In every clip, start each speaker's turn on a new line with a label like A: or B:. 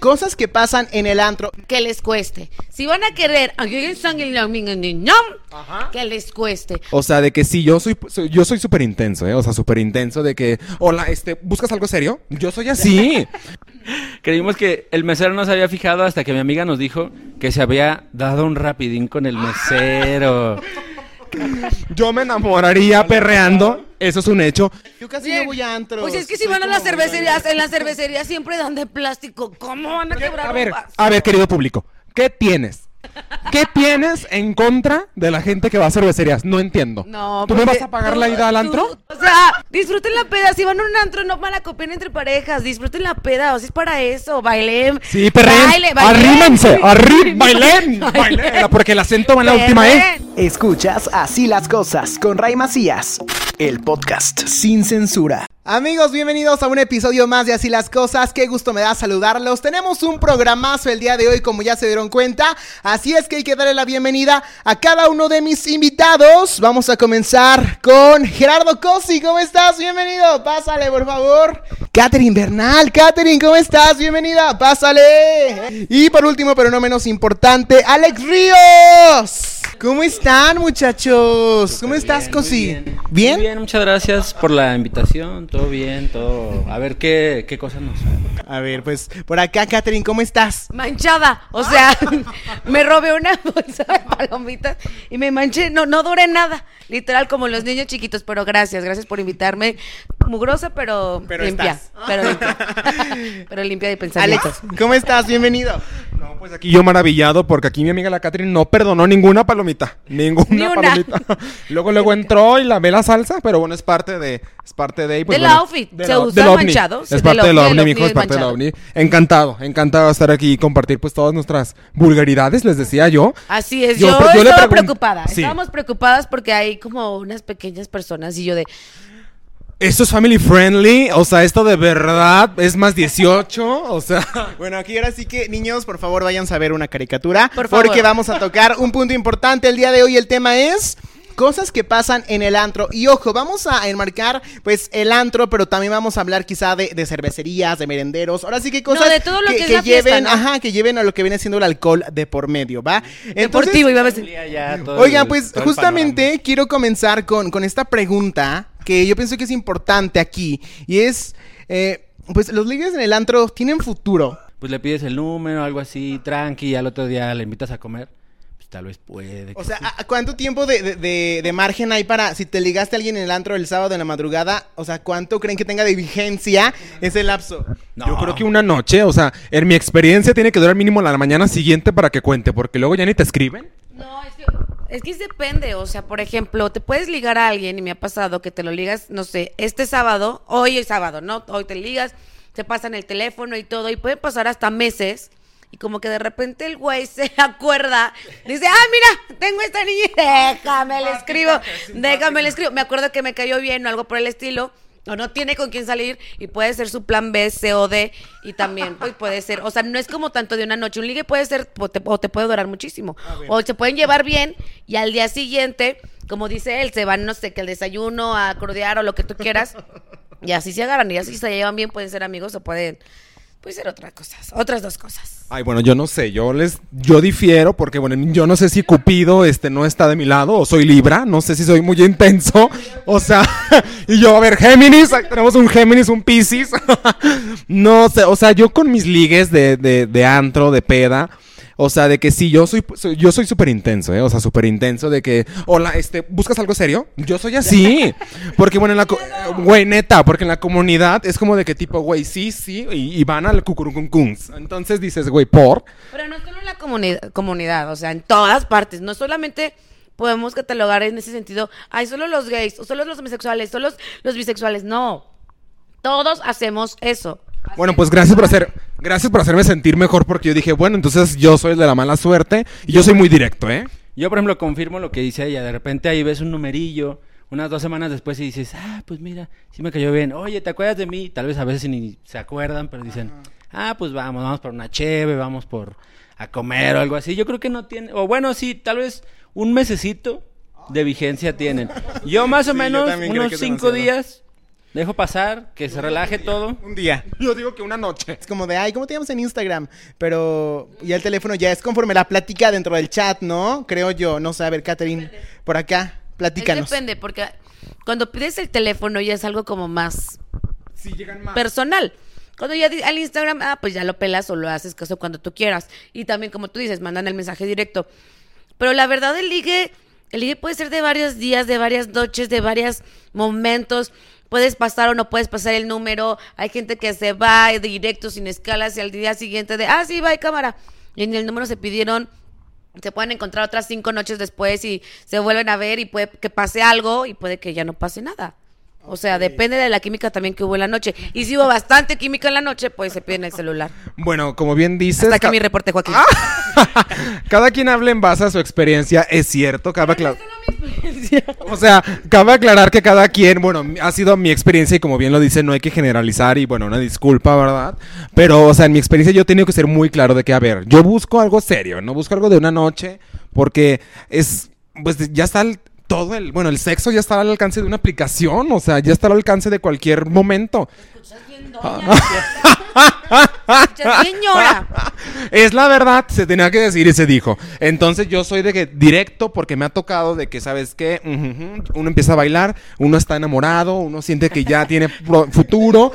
A: Cosas que pasan en el antro.
B: Que les cueste. Si van a querer, que les cueste.
C: O sea, de que sí, yo soy, soy- yo soy súper intenso, ¿eh? O sea, súper intenso de que, hola, este, ¿buscas algo serio? Yo soy así.
D: Creímos que el mesero no se había fijado hasta que mi amiga nos dijo que se había dado un rapidín con el mesero.
C: Yo me enamoraría perreando, eso es un hecho.
A: Yo casi no voy a antros.
B: Pues es que si
A: Soy
B: van a las cervecerías, en las cervecerías siempre dan de plástico. ¿Cómo van a quebrar
C: A ver, a ver, querido público, ¿qué tienes? ¿Qué tienes en contra de la gente que va a cervecerías? No entiendo.
B: No,
C: ¿Tú me
B: porque
C: vas a pagar
B: tú-
C: la ida al
B: tú-
C: antro?
B: O sea, disfruten la peda. Si van a un antro, no van a copiar entre parejas. Disfruten la peda. O sea, es para eso. Bailen.
C: Sí, perren.
B: Baile, bailen.
C: Arrímense, arrí, bailen, bailen. Porque el acento va en la última, ¿eh?
B: Perren.
A: Escuchas Así las cosas con Ray Macías, el podcast sin censura. Amigos, bienvenidos a un episodio más de Así las cosas. Qué gusto me da saludarlos. Tenemos un programazo el día de hoy, como ya se dieron cuenta. Así es que hay que darle la bienvenida a cada uno de mis invitados. Vamos a comenzar con Gerardo Cosi. ¿Cómo estás? Bienvenido. Pásale, por favor. Catherine Bernal. Catherine, ¿cómo estás? Bienvenida. Pásale. Y por último, pero no menos importante, Alex Ríos. ¿Cómo están, muchachos? ¿Cómo estás,
D: Bien,
A: Cosi?
D: muy bien.
A: ¿Bien?
D: Muy bien, muchas gracias por la invitación. Todo bien, todo. A ver qué, qué cosas nos.
A: A ver, pues por acá, Catherine, ¿cómo estás?
B: Manchada, o sea, me robé una bolsa de palomitas y me manché, no, no duré nada, literal como los niños chiquitos, pero gracias, gracias por invitarme, mugrosa pero,
A: Pero
B: limpia,
A: estás.
B: pero limpia, pero limpia de pensamientos.
A: Alex, ¿cómo estás? Bienvenido.
C: No, pues aquí yo maravillado porque aquí mi amiga la Catherine no perdonó ninguna palomita. Ninguna
B: Ni una.
C: palomita. luego, luego entró y la ve la salsa, pero bueno, es parte de. Es parte de. y, pues,
B: Del
C: bueno,
B: outfit.
C: del
B: Se
C: ou-
B: usa
C: del
B: manchado.
C: Es parte del
B: ovni,
C: mijo, es parte del ovni. Encantado, encantado de estar aquí y compartir pues todas nuestras vulgaridades, les decía yo.
B: Así es,
C: Yo-
B: yo,
C: yo le
B: estaba preocupada,
C: Sí.
B: estábamos preocupadas porque hay como unas pequeñas personas y yo de,
C: Esto es family friendly, o sea, esto de verdad es más 18, o sea.
A: Bueno, aquí ahora sí que, niños, por favor, vayan a ver una caricatura.
B: Por favor.
A: Porque vamos a tocar un punto importante el día de hoy. El tema es cosas que pasan en el antro. Y ojo, vamos a enmarcar, pues, el antro, pero también vamos a hablar quizá de, de cervecerías, de merenderos. Ahora sí que cosas
B: de todo lo que fiesta,
A: lleven,
B: ¿no?
A: ajá, que lleven a lo que viene siendo el alcohol de por medio, ¿va?
B: deportivo, iba a
D: todo
A: Oigan, pues justamente quiero comenzar con, con esta pregunta que yo pienso que es importante aquí. Y es, eh, pues los ligues en el antro tienen futuro.
D: Pues le pides el número, algo así, tranqui, y al otro día le invitas a comer. Pues tal vez puede.
A: O sea,
D: sí.
A: ¿a- ¿cuánto tiempo de, de- de- de margen hay para, si te ligaste a alguien en el antro el sábado en la madrugada, o sea, cuánto creen que tenga de vigencia ese lapso?
D: No.
C: Yo creo que una noche, o sea, en mi experiencia tiene que durar mínimo la mañana siguiente para que cuente, porque luego ya ni te escriben.
B: No, es que, es que depende, o sea, por ejemplo, te puedes ligar a alguien y me ha pasado que te lo ligas, no sé, este sábado, hoy es sábado, ¿no? Hoy te ligas, te pasan el teléfono y todo, y puede pasar hasta meses. Y como que de repente el güey se acuerda, dice, ah, mira, tengo esta niña, déjame le escribo, déjame le escribo. Me acuerdo que me cayó bien o algo por el estilo, o no tiene con quién salir, y puede ser su plan B, C o D, y también pues, puede ser, o sea, no es como tanto de una noche, un ligue puede ser, o te, o te puede durar muchísimo, o se pueden llevar bien, y al día siguiente, como dice él, se van, no sé, que el desayuno, a cordear o lo que tú quieras, y así se agarran, y así se llevan bien, pueden ser amigos o pueden, puede ser otras cosas, otras dos cosas.
C: Ay, bueno, yo no sé, yo les, yo difiero porque, bueno, yo no sé si Cupido, este, no está de mi lado o soy Libra, no sé si soy muy intenso, o sea, y yo, a ver, Géminis, tenemos un Géminis, un Piscis, no sé, o sea, yo con mis ligues de, de, de antro, de peda, o sea, de que sí, yo soy, soy- yo soy súper intenso, ¿eh? O sea, súper intenso de que, hola, este, ¿buscas algo serio? Yo soy así. Porque, bueno, en la, co- güey, neta, porque en la comunidad es como de que tipo, güey, sí, sí, y, y van al cucurucuncuns. Entonces dices, güey, ¿por?
B: Pero no solo en la comunidad, comunidad, o sea, en todas partes. No solamente podemos catalogar en ese sentido, hay solo los gays, o solo los homosexuales, solo los, los bisexuales. No. Todos hacemos eso.
C: Bueno, pues gracias por hacer, gracias por hacerme sentir mejor porque yo dije, bueno, entonces yo soy el de la mala suerte y yo soy muy directo, ¿eh?
D: Yo, por ejemplo, confirmo lo que dice ella. De repente ahí ves un numerillo, unas dos semanas después y dices, ah, pues mira, sí me cayó bien. Oye, ¿te acuerdas de mí? Tal vez a veces ni se acuerdan, pero dicen, ah, pues vamos, vamos por una cheve, vamos por a comer o algo así. Yo creo que no tiene, o bueno, sí, tal vez un mesecito de vigencia tienen. Yo más o
A: Sí,
D: menos unos cinco
A: demasiado.
D: días Dejo pasar, que se relaje todo.
C: Un día. Yo digo que una noche.
A: Es como de, ay, ¿cómo te llamas en Instagram? Pero ya el teléfono ya es conforme la plática dentro del chat, ¿no? Creo yo. No sé, a ver, Catherine, por acá,
B: Es
A: platícanos.
B: depende, porque cuando pides el teléfono ya es algo como más
C: Sí, llegan más.
B: personal. Cuando ya di- al Instagram, ah, pues ya lo pelas o lo haces caso cuando tú quieras. Y también, como tú dices, mandan el mensaje directo. Pero la verdad, el ligue, el ligue puede ser de varios días, de varias noches, de varios momentos. Puedes pasar o no puedes pasar el número. Hay gente que se va directo sin escalas y al día siguiente de, ah, sí, va, cámara. Y en el número se pidieron se pueden encontrar otras cinco noches después y se vuelven a ver y puede que pase algo y puede que ya no pase nada. O sea, depende de la química también que hubo en la noche. Y si hubo bastante química en la noche, pues se piden el celular.
C: Bueno, como bien dices.
B: Hasta aquí mi reporte, Joaquín.
C: cada quien habla en base a su experiencia, es cierto, cabe aclarar. O sea, cabe aclarar que cada quien, bueno, ha sido mi experiencia y como bien lo dice, no hay que generalizar y bueno, una disculpa, ¿verdad? Pero, o sea, en mi experiencia yo he tenido que ser muy claro de que, a ver, yo busco algo serio, no busco algo de una noche porque es, pues ya está el- todo el, bueno, el sexo ya está al alcance de una aplicación, o sea, ya está al alcance de cualquier momento.
B: Bien, bien, ñora.
C: Es la verdad, se tenía que decir y se dijo. Entonces yo soy de que directo porque me ha tocado de que, ¿sabes qué? Uno empieza a bailar, uno está enamorado, uno siente que ya tiene futuro.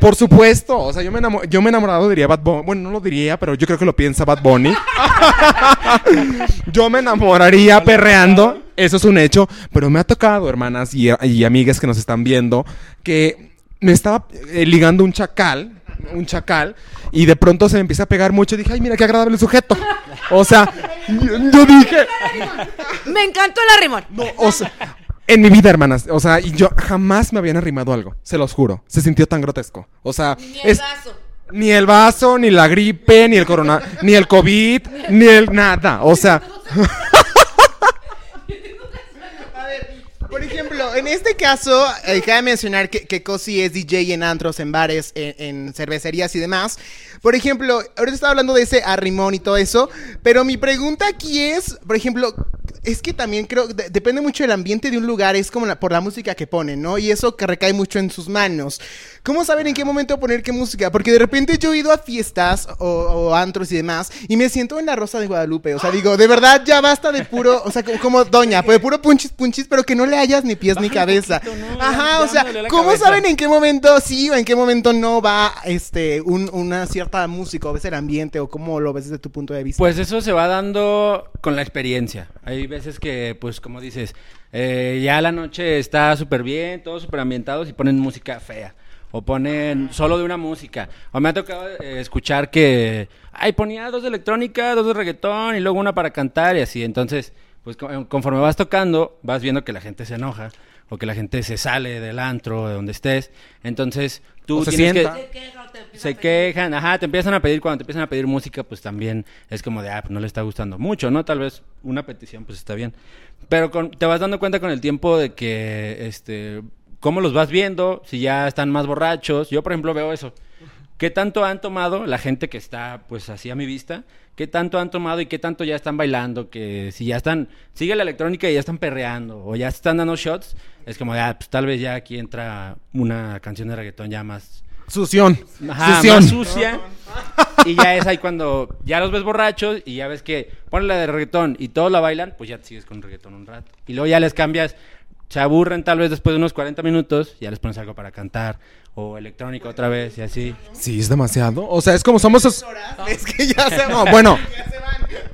C: Por supuesto, o sea, yo me, enamo- yo me he enamorado, diría Bad Bunny. Bueno, no lo diría, pero yo creo que lo piensa Bad Bunny. yo me enamoraría perreando, eso es un hecho. Pero me ha tocado, hermanas y, y amigas que nos están viendo, que me estaba eh, ligando un chacal, un chacal, y de pronto se me empieza a pegar mucho. Y dije, ay, mira qué agradable sujeto. O sea, yo, yo dije,
B: Me encantó el arrimón.
C: no, o sea, en mi vida, hermanas, o sea, y yo jamás me habían arrimado algo, se los juro. Se sintió tan grotesco. O sea,
B: Ni el
C: es-
B: vaso.
C: ni el vaso, ni la gripe, ni el corona, ni el COVID, ni el nada. O sea,
A: Por ejemplo, en este caso, eh, cabe mencionar que, que Cosi es DJ en antros, en bares, en, cervecerías y demás. Por ejemplo, ahorita estaba hablando de ese arrimón y todo eso, pero mi pregunta aquí es, por ejemplo, es que también creo, de- depende mucho del ambiente de un lugar, es como la- por la música que ponen, ¿no? Y eso que recae mucho en sus manos. ¿Cómo saber en qué momento poner qué música? Porque de repente yo he ido a fiestas o, o antros y demás y me siento en la Rosa de Guadalupe. O sea, digo, de verdad ya basta de puro, o sea, como, como doña, pues de puro punchis punchis, pero que no le hayas ni pies ni cabeza.
D: poquito, ¿no?
A: Ajá,
D: Ya-
A: o sea, ¿cómo
D: cabeza.
A: saben en qué momento sí o en qué momento no va este un- una cierta música o ves el ambiente o cómo lo ves desde tu punto de vista?
D: Pues eso se va dando con la experiencia. Hay veces que, pues como dices, eh, ya la noche está súper bien, todos súper ambientados y ponen música fea. O ponen solo de una música. O me ha tocado eh, escuchar que, ay, ponía dos de electrónica, dos de reggaetón y luego una para cantar y así. Entonces, pues co- conforme vas tocando, vas viendo que la gente se enoja o que la gente se sale del antro, de donde estés. Entonces, tú
C: O se
D: tienes
C: sienta.
D: que
B: Se queja te
D: se quejan, ajá, te empiezan a pedir, cuando te empiezan a pedir música, pues también es como de, ah, pues no le está gustando mucho, ¿no? Tal vez una petición, pues está bien. Pero con- te vas dando cuenta con el tiempo de que, este, cómo los vas viendo, si ya están más borrachos. Yo, por ejemplo, veo eso. ¿Qué tanto han tomado la gente que está, pues, así a mi vista? ¿Qué tanto han tomado y qué tanto ya están bailando? Que si ya están, sigue la electrónica y ya están perreando o ya están dando shots, es como ah, pues tal vez ya aquí entra una canción de reggaetón ya más
C: sución.
D: Ajá,
C: sución.
D: más sucia. Y ya es ahí cuando ya los ves borrachos y ya ves que ponen la de reggaetón y todos la bailan, pues ya te sigues con reggaetón un rato. Y luego ya les cambias, se aburren tal vez después de unos 40 minutos, ya les pones algo para cantar o electrónica otra vez y así.
C: Sí, es demasiado. O sea, es como somos...
A: Es que ya se
C: No, bueno,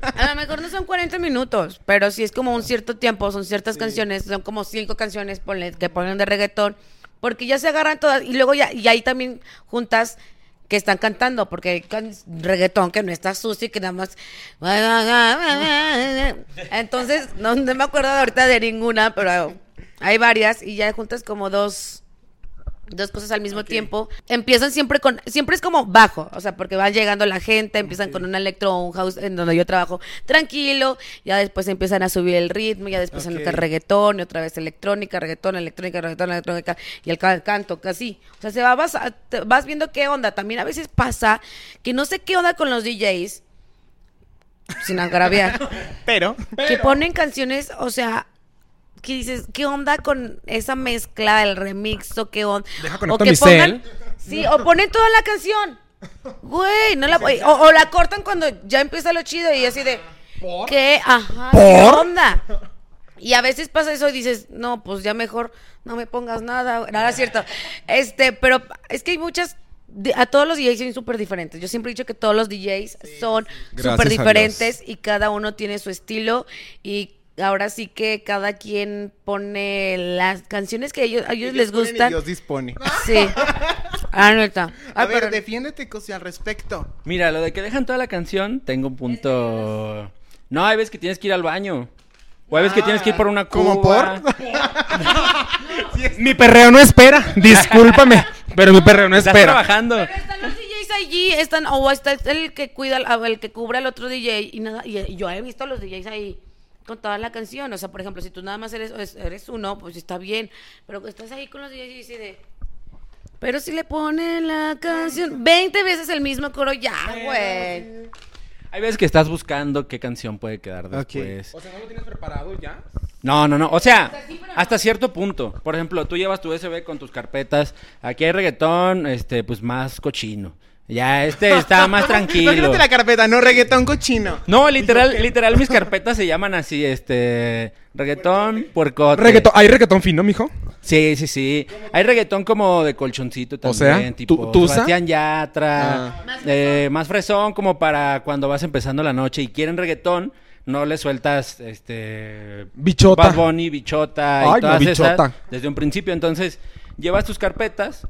B: A lo mejor no son 40 minutos, pero sí es como un cierto tiempo, son ciertas canciones, son como cinco canciones ponle, que ponen de reggaetón, porque ya se agarran todas y luego ya, y hay también juntas que están cantando, porque hay can- reggaetón que no está sucio y que nada más... Entonces, no, no me acuerdo ahorita de ninguna, pero hay varias y ya juntas como dos dos cosas al mismo tiempo. Empiezan siempre con, siempre es como bajo, o sea, porque va llegando la gente, empiezan con un electro o un house en donde yo trabajo tranquilo, ya después empiezan a subir el ritmo, ya después en
A: Ok.
B: el reggaetón, y otra vez electrónica, reggaetón, electrónica, reggaetón, electrónica, y el ca- canto, casi. O sea, se va, vas, vas viendo qué onda. También a veces pasa que no sé qué onda con los DJs, sin agraviar
A: Pero
B: que ponen canciones, o sea, que dices, ¿qué onda con esa mezcla del remix o qué onda?
C: Deja
B: o que pongan, sí, o ponen toda la canción. Güey, no la o, o la cortan cuando ya empieza lo chido y así de ¿Qué? Ajá, ¿qué onda? Y a veces pasa eso y dices, no, pues ya mejor no me pongas nada. Nada es cierto. Este, pero es que hay muchas. A todos los DJs son súper diferentes. Yo siempre he dicho que todos los DJs son súper diferentes y cada uno tiene su estilo. Y ahora sí que cada quien pone las canciones que a ellos, a ellos les gustan.
A: Dios dispone.
B: Sí. Ah, neta.
A: A
B: Ah,
A: ver,
B: perdón.
A: defiéndete, Cosi, al respecto.
D: Mira, lo de que dejan toda la canción, tengo un punto. No, hay veces que tienes que ir al baño. O hay veces que tienes que ir por una
A: ¿Cómo
D: cuba.
C: Mi perreo no espera. Discúlpame, pero mi perreo no
D: Estás
C: espera.
D: trabajando.
B: Pero están los DJs allí, están, o está el que cuida, el que cubre al otro DJ y nada, y, y yo he visto a los DJs ahí con toda la canción, o sea, por ejemplo, si tú nada más eres, es- eres uno, pues está bien, pero estás ahí con los DJs y dices de, pero si le ponen la canción 20 veces el mismo coro, ya, güey.
D: Hay veces que estás buscando qué canción puede quedar después.
C: O sea, ¿no lo tienes preparado ya?
D: No, no, no. O sea, hasta cierto punto. Por ejemplo, tú llevas tu USB con tus carpetas. Aquí hay reggaetón, este, pues más cochino. Ya, este está más tranquilo.
A: Imagínate la carpeta, no reggaetón cochino.
D: No, literal, literal, mis carpetas se llaman así, este, reggaetón, puercote.
C: Reggaetón, ¿Hay reggaetón fino, mijo?
D: Sí, sí, sí. Hay reggaetón como de colchoncito también,
C: sea,
D: tipo
C: tu- tusa.
D: Sebastián Yatra,
A: Ah.
D: eh, más fresón como para cuando vas empezando la noche y quieren reggaetón, no le sueltas este
C: Bichota.
D: Bad Bunny, bichota
C: Ay,
D: y
C: no,
D: todas
C: bichota.
D: esas desde un principio, entonces llevas tus carpetas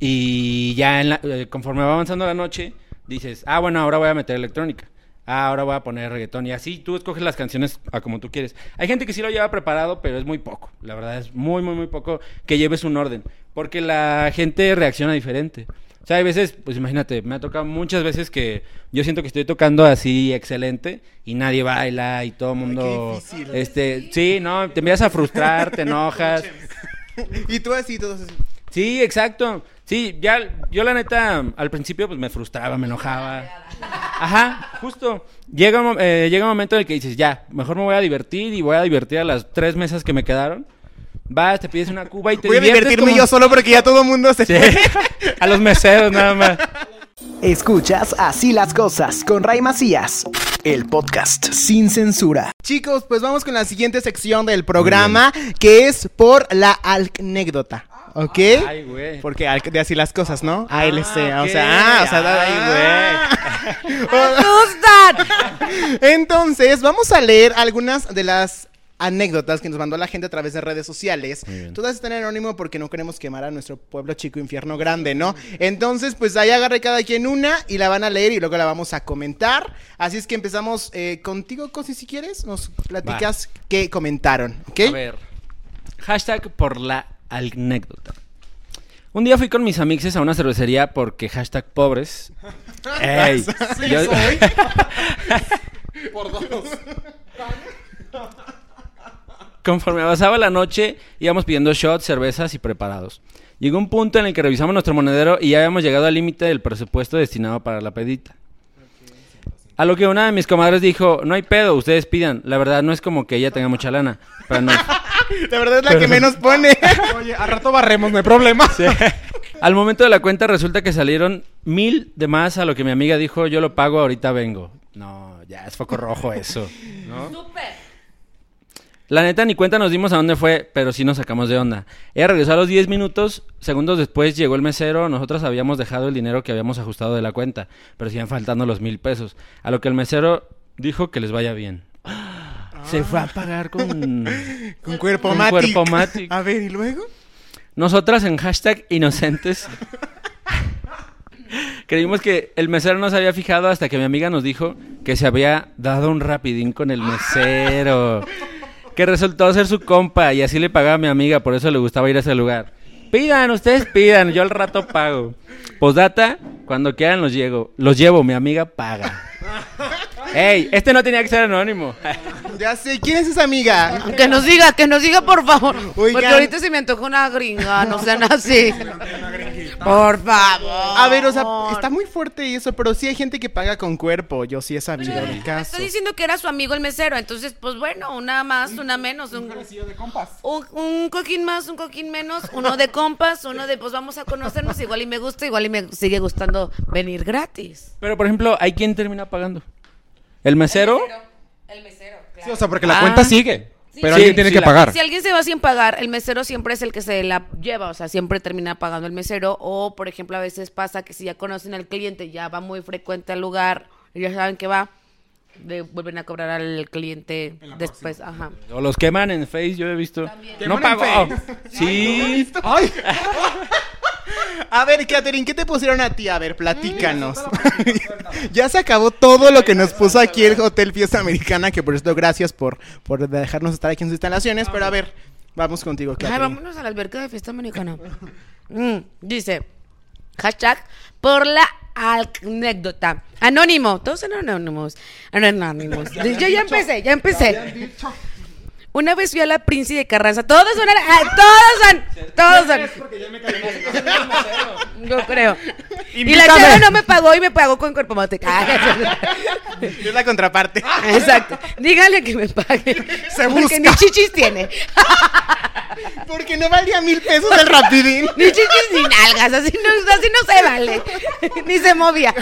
D: y ya en la- eh, conforme va avanzando la noche dices, "Ah, bueno, ahora voy a meter electrónica." Ah, ahora voy a poner reggaetón. Y así tú escoges las canciones a como tú quieres. Hay gente que sí lo lleva preparado, pero es muy poco. La verdad es muy, muy, muy poco que lleves un orden. Porque la gente reacciona diferente. O sea, hay veces, pues imagínate, me ha tocado muchas veces que yo siento que estoy tocando así excelente y nadie baila y todo el mundo...
A: difícil.
D: Este, sí, no, te empiezas a frustrar, te enojas.
A: Y tú así, todos así.
D: Sí, exacto. Sí, ya, yo la neta, al principio pues me frustraba, me enojaba. Ajá, justo. Llega, un eh, llega un momento en el que dices, ya, mejor me voy a divertir y voy a divertir a las tres mesas que me quedaron. Vas, te pides una cuba y te
A: Voy a
D: diviertes
A: divertirme
D: como-
A: yo solo porque ya todo el mundo se
D: Sí, a los meseros nada más.
A: Escuchas Así las cosas con Ray Macías, el podcast sin censura. Chicos, pues vamos con la siguiente sección del programa, que es por la anécdota. ¿Ok?
D: Ay, güey.
A: Porque de así las cosas, ¿no? ALC, o
D: ok.
A: sea, ah, o sea,
D: Ay,
A: güey.
B: ¡Me asustan!
A: Entonces, vamos a leer algunas de las anécdotas que nos mandó la gente a través de redes sociales. Todas están en anónimo porque no queremos quemar a nuestro pueblo chico infierno grande, ¿no? Entonces, pues ahí agarre cada quien una y la van a leer y luego la vamos a comentar. Así es que empezamos eh, contigo, Cosi, si quieres. Nos platicas qué comentaron, ¿ok?
D: A ver. Hashtag por la anécdota. Un día fui con mis amixes a una cervecería porque hashtag pobres. Ey, yo-
A: Por dos.
D: Conforme avanzaba la noche, íbamos pidiendo shots, cervezas y preparados. Llegó un punto en el que revisamos nuestro monedero y ya habíamos llegado al límite del presupuesto destinado para la pedita. A lo que una de mis comadres dijo, no hay pedo, ustedes pidan. La verdad no es como que ella tenga mucha lana. Pero no.
A: La verdad es la que menos pone.
C: Oye, al rato barremos, no hay problema.
D: Al momento de la cuenta resulta que salieron mil de más a lo que mi amiga dijo, yo lo pago, ahorita vengo. No, ya es foco rojo eso. ¿no?
B: ¡Súper!
D: La neta, ni cuenta nos dimos a dónde fue, pero sí nos sacamos de onda. Ella regresó a los 10 minutos, segundos después llegó el mesero, nosotros habíamos dejado el dinero que habíamos ajustado de la cuenta, pero siguen faltando los mil pesos. A lo que el mesero dijo que les vaya bien. Se fue a pagar con...
A: Con cuerpo
D: Con
A: matic.
D: cuerpo matic.
A: A ver, ¿y luego?
D: Nosotras en hashtag inocentes creímos que el mesero no se había fijado hasta que mi amiga nos dijo que se había dado un rapidín con el mesero. Que resultó ser su compa y así le pagaba a mi amiga, por eso le gustaba ir a ese lugar. Pidan, ustedes pidan, yo al rato pago. Postdata, cuando quieran los llevo, los llevo, mi amiga paga. Ey, este no tenía que ser anónimo.
A: Ya sé, ¿quién es esa amiga?
B: Que nos diga, que nos diga por favor.
A: Oigan.
B: Porque ahorita se me antoja una gringa, no sean así. Por favor.
A: A ver, o sea, está muy fuerte eso, pero sí hay gente que paga con cuerpo. Yo sí he sabido del
B: me
A: caso.
B: Está diciendo que era su amigo el mesero, entonces, pues bueno, una más, una menos. Un, un, un coquín más, un coquín menos, uno de compas, uno de, pues vamos a conocernos, igual y me gusta, igual y me sigue gustando venir gratis.
D: Pero, por ejemplo, ¿hay quien termina pagando? ¿El mesero?
B: El mesero,
C: Sí, o sea, porque la
B: Ah.
C: cuenta sigue.
B: Sí,
C: pero
D: sí,
C: alguien tiene
D: sí,
C: que
D: la-
C: pagar.
B: Si alguien se va sin pagar, el mesero siempre es el que se la lleva, o sea, siempre termina pagando el mesero. O, por ejemplo, a veces pasa que si ya conocen al cliente, ya va muy frecuente al lugar, y ya saben que va, le vuelven a cobrar al cliente después. Ajá.
D: O los queman en Face, yo he visto. No
A: ¿Queman en
D: pagó.
A: Face?
D: Sí.
A: Ay. A ver, Catherine, ¿qué te pusieron a ti? A ver, platícanos. ya se acabó todo lo que nos puso aquí el Hotel Fiesta Americana, que por esto gracias por, por dejarnos estar aquí en sus instalaciones. Pero a ver, vamos contigo,
B: Ay,
A: Catherine.
B: vámonos a la alberca de fiesta americana. Mm, dice, hashtag por la anécdota. Anónimo, todos son anónimos. Anónimos. Yo ya empecé, ya empecé. Una vez fui a la Princi de Carranza. Todos son, ah, todos son, todos son. Yo creo. Y la chava no me pagó y me pagó con cuerpo mote.
A: Es la contraparte.
B: Exacto. Dígale que me pague.
A: Se
B: Porque
A: busca.
B: ni chichis tiene.
A: Porque no valía mil pesos el rapidín.
B: Ni chichis ni nalgas, así no, así no se vale. Ni se movía.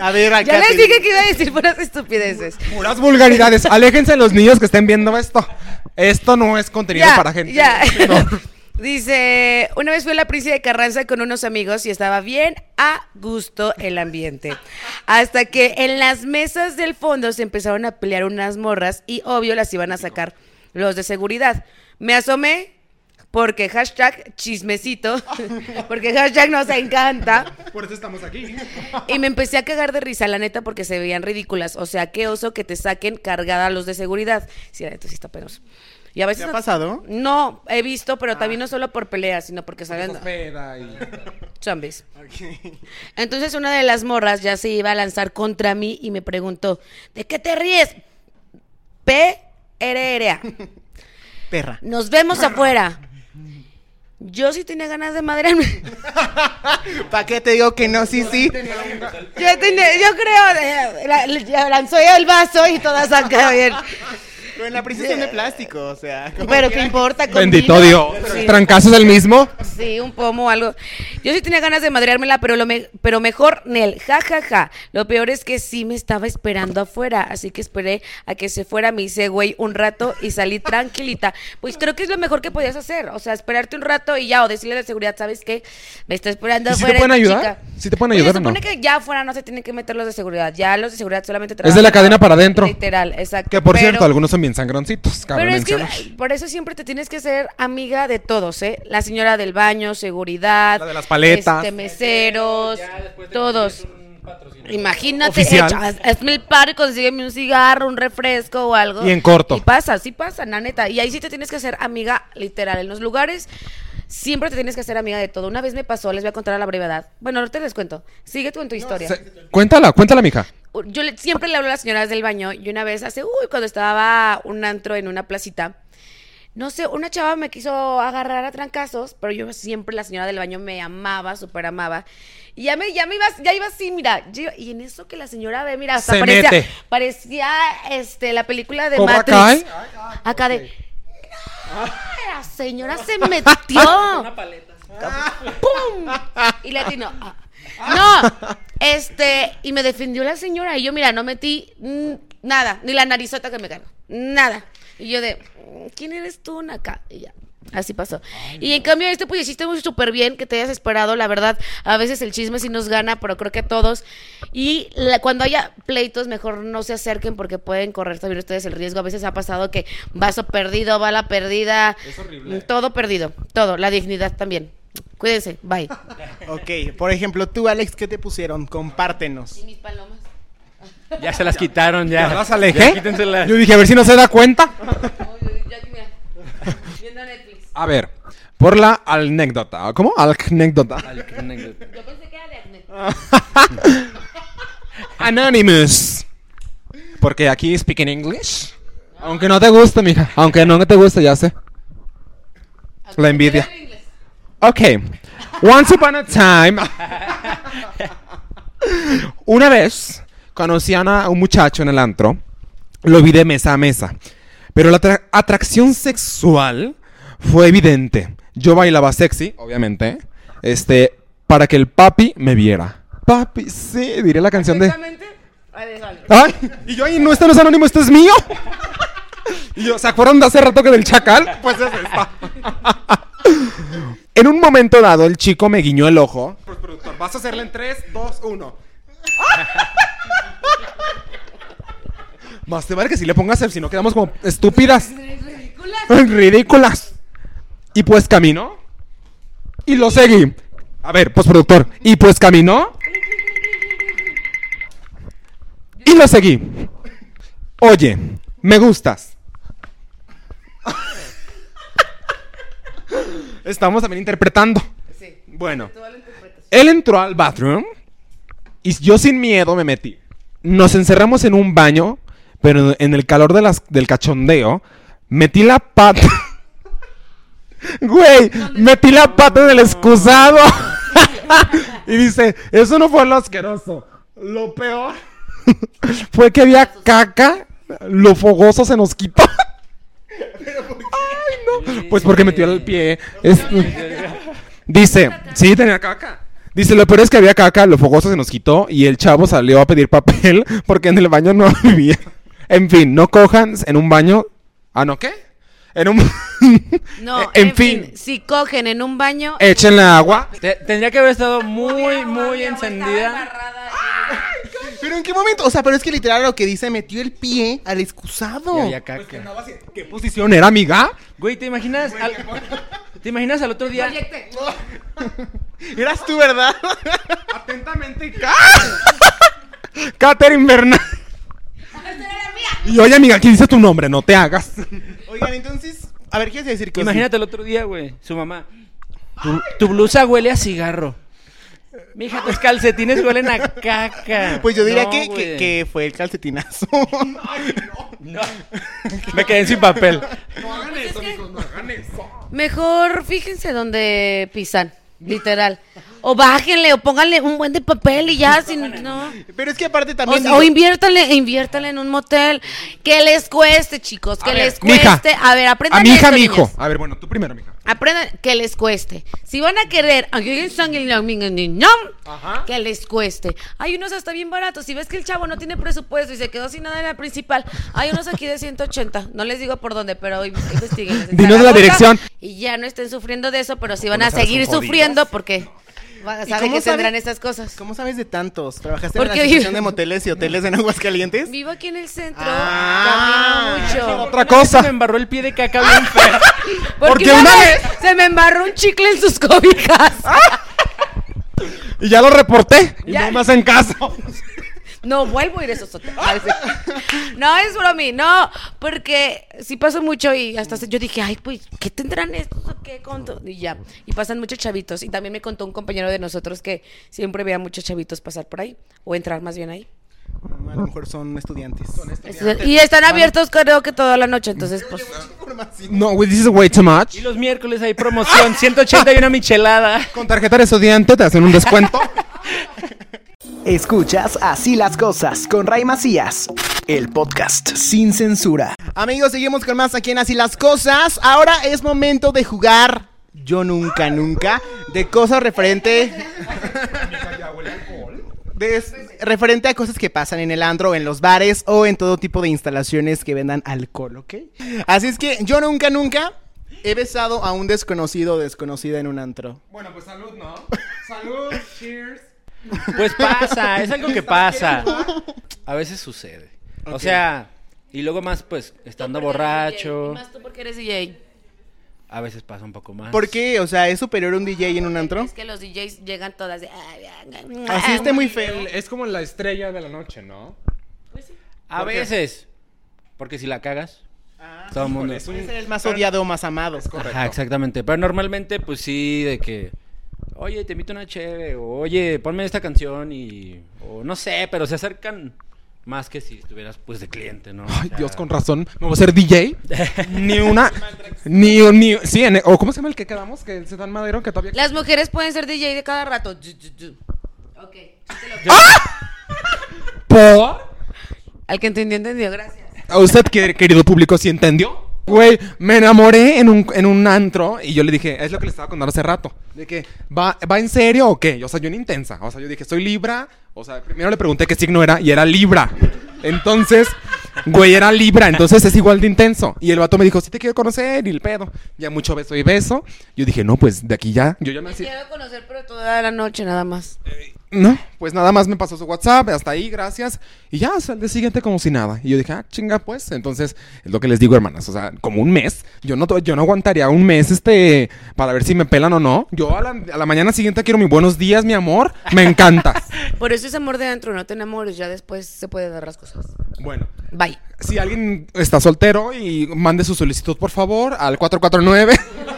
A: A ver, a
B: Ya les dije que iba a decir puras estupideces.
C: Puras vulgaridades. Aléjense los niños que estén viendo esto. Esto no es contenido
B: Ya,
C: para gente.
B: ya.
C: No.
B: Dice, una vez fui a la Princi de Carranza con unos amigos y estaba bien a gusto el ambiente. Hasta que en las mesas del fondo se empezaron a pelear unas morras y obvio las iban a sacar los de seguridad. Me asomé porque hashtag chismecito, porque hashtag nos encanta.
C: Por eso estamos aquí.
B: Y me empecé a cagar de risa, la neta, porque se veían ridículas. O sea, qué oso que te saquen cargada a los de seguridad. Sí, la neta sí está penoso. Y a veces
A: ¿Te ha pasado?
B: No, he visto, pero también no solo por peleas, sino porque salen zombies. Entonces una de las morras ya se iba a lanzar contra mí y me preguntó, ¿de qué te ríes? P R R A.
A: Perra.
B: Nos vemos afuera. Yo sí tenía ganas de madrearme.
A: ¿Para qué te digo que no? Sí, sí.
B: Yo, tenía- yo creo, la- la- lanzó el vaso y todas han quedado bien.
A: Pero en la princesa de plástico, o sea. como
B: Pero qué importa.
C: Bendito. Dios.
B: Sí.
C: ¿Trancazo es el mismo?
B: Sí, un pomo o algo. Yo sí tenía ganas de madreármela, pero, lo me- pero mejor Nel. Ja, ja, ja. Lo peor es que sí me estaba esperando afuera, así que esperé a que se fuera, me hice güey un rato y salí tranquilita. Pues creo que es lo mejor que podías hacer. O sea, esperarte un rato y ya, o decirle de seguridad, ¿sabes qué? Me está esperando
C: ¿Y si te
B: afuera.
C: pueden ayudar?
B: chica".
C: ¿Sí te pueden
B: Oye,
C: ayudar o
B: se supone
C: no?
B: que ya afuera no se tienen que meter los de seguridad. Ya los de seguridad solamente
C: Es de la
B: trabajan
C: cadena para adentro.
B: Literal, exacto.
C: Que por
B: Pero-
C: cierto, algunos son bien sangroncitos. cabe
B: pero es que
C: mencionar.
B: ay, por eso siempre te tienes que ser amiga de todos, ¿eh? La señora del baño, seguridad.
C: La de las paletas.
B: Este, meseros, todos. Imagínate,
C: Oficial.
B: hecho, haz- hazme el paro y consígueme un cigarro, un refresco o algo.
C: Y en corto.
B: Y pasa, sí pasa, la neta. Y ahí sí te tienes que hacer amiga, literal. En los lugares siempre te tienes que hacer amiga de todo. Una vez me pasó, les voy a contar a la brevedad. Bueno, ahorita les cuento. Sigue tú en tu historia.
C: Se- Cuéntala, cuéntala, mija.
B: Yo le- siempre le hablo a las señoras del baño y una vez hace, uy, cuando estaba un antro en una placita, no sé, una chava me quiso agarrar a trancazos, pero yo siempre la señora del baño me amaba, súper amaba. Y ya me, ya me iba, ya iba así, mira, yo- y en eso que la señora ve, mira, hasta
C: Se
B: parecía,
C: mete.
B: parecía este, la película de
C: ¿Cobra
B: Matrix.
C: Kai?
B: Acá de, "No, la señora se metió. ¡Pum! Y le atinó. Ah. No, este, y me defendió la señora. Y yo, mira, no metí nada, ni la narizota que me ganó. Nada. Y yo de, mm, ¿quién eres tú, Naka? Y ya. Así pasó. y en cambio, este pues hiciste muy súper bien que te hayas esperado. La verdad, a veces el chisme sí nos gana, pero creo que a todos. Y la- cuando haya pleitos, mejor no se acerquen porque pueden correr también ustedes el riesgo. A veces ha pasado que vaso perdido, bala perdida. Todo perdido. Todo. La dignidad también. Cuídense. Bye.
A: Ok, por ejemplo, tú, Alex, ¿qué te pusieron? Compártenos.
B: mis palomas?
D: Ya se las quitaron, ya.
C: ¿Ya las
D: Ya,
C: alejé?
D: quítenselas.
C: Yo dije, a ver si no se da cuenta.
B: Viendo Netflix.
C: A ver, por la anécdota. ¿Cómo? Anécdota.
B: Yo pensé que era de acné.
C: Anonymous. Porque aquí speaking English. Aunque no te guste, mija. Aunque no te guste, ya sé. La envidia. Ok. Once upon a time. Una vez conocí a una- un muchacho en el antro. Lo vi de mesa a mesa. Pero la atra- atracción sexual fue evidente. Yo bailaba sexy, obviamente. Este, para que el papi me viera. Papi, sí, diré la canción de.
B: Exactamente. Vale, vale.
C: ¡Ay! Y yo, ay, no, este no es anónimo, este es mío. Y yo, ¿se acuerdan de hace rato que del chacal? Pues es esta. En un momento dado, el chico me guiñó el ojo. Pues, productor, vas a hacerle en 3, 2, 1. Más te vale que si le pongas el, si no quedamos como estúpidas. Ridículas. Y pues caminó. Y lo seguí. A ver, postproductor. Y pues caminó. Y lo seguí. Oye, me gustas. Estamos también interpretando.
B: Sí.
C: Bueno, él entró al bathroom y yo sin miedo me metí. Nos encerramos en un baño, pero en el calor de las, del cachondeo, metí la pata. Güey, metí la pata del excusado. y dice, eso no fue lo asqueroso. Lo peor fue que había caca. Lo fogoso se nos quitó. No. Pues porque metió el pie. Es- Dice, sí, tenía caca. Dice, lo peor es que había caca, lo fogoso se nos quitó y el chavo salió a pedir papel porque en el baño no vivía. En fin, no cojan en un baño. Ah, ¿no qué? En un...
B: No,
C: en, fin,
B: Si cogen en un baño.
C: échenle agua.
D: Te- tendría que haber estado muy, muy encendida.
A: ¿Pero en qué momento? O sea, pero es que literal lo que dice, metió el pie al excusado.
D: Y había
C: Pues. ¿Qué posición era, amiga?
D: Güey, ¿te imaginas? al- ¿Te imaginas al otro día?
B: Proyecte.
A: Eras tú, ¿verdad?
C: Atentamente, Catherine Bernal. Y oye, amiga, aquí dice tu nombre, no te hagas.
A: Oigan, entonces, a ver, ¿qué quieres decir? Cosy?
D: Imagínate el otro día, güey. Su mamá. Tu, tu blusa huele a cigarro. Mija, tus calcetines huelen a caca.
A: Pues yo diría
D: No,
A: que, que, fue el calcetinazo.
D: No. Me quedé sin papel.
C: No hagan eso, amigos, no hagan eso.
B: Mejor fíjense dónde pisan, literal. O bájenle o pónganle un buen de papel y ya, sin, no.
A: Pero es que aparte
B: O,
A: también.
B: o inviértanle, inviértanle en un motel. Que les cueste, chicos, que
C: A ver,
B: les
C: mija.
B: cueste. A ver, aprendan
C: A mi hija,
B: esto,
C: mi hijo.
B: niños.
C: A ver, bueno, tú primero, mija.
B: Aprendan que les cueste. Si van a querer,
C: Ajá.
B: que les cueste. Hay unos hasta bien baratos. Si ves que el chavo no tiene presupuesto y se quedó sin nada en la principal, hay unos aquí de 180. No les digo por dónde, pero investiguen. En
C: Dinos la
B: Zaragoza,
C: dirección.
B: Y ya no estén sufriendo de eso, pero sí van a seguir sufriendo porque van a
A: ¿Y
B: saber
A: cómo
B: que tendrán
A: sabe-
B: estas cosas.
A: ¿Cómo sabes de tantos? ¿Trabajaste en la
B: vive-
A: asociación de moteles y hoteles en Aguascalientes?
B: Vivo aquí en el centro,
A: Ah.
B: camino mucho.
C: Otra
D: Se
C: cosa.
D: me embarró el pie de caca bien feo.
B: Porque,
C: Porque
B: una,
C: una
B: vez se me embarró un chicle en sus cobijas.
C: Y ya lo reporté. Y
B: Ya.
C: no me hacen caso.
B: No vuelvo a ir a esos hoteles. No, es bromi, no, porque sí pasó mucho y hasta se- yo dije, ay, pues, ¿qué tendrán estos o qué? Conto? Y ya, y pasan muchos chavitos. Y también me contó un compañero de nosotros que siempre veía muchos chavitos pasar por ahí, o entrar más bien ahí.
A: A lo mejor son estudiantes.
B: Y están abiertos creo que toda la noche, entonces, pues...
C: No, this is way too much.
D: Y los miércoles hay promoción, 180 y una michelada.
C: Con tarjeta de estudiante te hacen un descuento.
A: Escuchas Así las cosas con Ray Macías, el podcast sin censura. Amigos, seguimos con más aquí en Así las cosas. Ahora es momento de jugar Yo Nunca Nunca de cosas referente. de- referente a cosas que pasan en el andro, en los bares o en todo tipo de instalaciones que vendan alcohol, ¿ok? Así es que yo nunca, nunca he besado a un desconocido o desconocida en un antro.
C: bueno, pues salud, ¿no? Salud, cheers.
D: Pues pasa, es algo que pasa. A veces sucede. O sea, y luego más, pues, estando
B: Tú porque eres DJ,
D: borracho,
B: y más tú porque eres DJ.
D: a veces pasa un poco más.
A: ¿Por qué? O sea, ¿es superior un DJ en un antro?
B: Es que los DJs llegan todas de...
A: Así esté muy feo.
C: Es como la estrella de la noche, ¿no?
B: Pues sí.
D: A
C: ¿Por qué?
D: veces. Porque si la cagas, todo el mundo.
C: es un-
A: Puede ser el más odiado o más amado.
D: Ajá, exactamente. Pero normalmente, pues sí, de que. Oye, te invito a una cheve. O oye, ponme esta canción y. O no sé, pero se acercan Más que si estuvieras pues de cliente, ¿no? O
C: Ay,
D: sea,
C: Dios, con razón. ¿Me voy a ser DJ? ni una. Ni, ni. Sí, en- o ¿cómo se llama el que quedamos? Que se dan madero, que todavía.
B: Las mujeres pueden ser DJ de cada rato. Ok.
C: ¿Por?
B: Al que entendió, entendió. Gracias.
C: ¿A usted, que- querido público, sí entendió? Güey, me enamoré en un, en un antro y yo le dije, es lo que le estaba contando hace rato, de que, ¿va, ¿va en serio o qué? O sea, yo en intensa, o sea, yo dije, soy Libra, o sea, primero le pregunté qué signo era y era Libra. Entonces, güey, era Libra, entonces es igual de intenso. Y el vato me dijo, sí te quiero conocer y el pedo. Ya mucho beso y beso. Yo dije, no, pues de aquí ya, yo ya me hacía...
B: Quiero conocer, pero toda la noche nada más.
C: No, pues nada más me pasó su WhatsApp, hasta ahí, gracias. Y ya, o sea, día siguiente como si nada. Y yo dije, ah, chinga, pues. Entonces, es lo que les digo, hermanas. O sea, como un mes. Yo no, yo no aguantaría un mes, este, para ver si me pelan o no. Yo a la, a la mañana siguiente quiero mi buenos días, mi amor. Me encantas.
B: Por eso es amor de adentro, no te enamores, ya después se puede dar las cosas.
C: bueno,
B: Bye.
C: si alguien está soltero y mande su solicitud, por favor, al 449.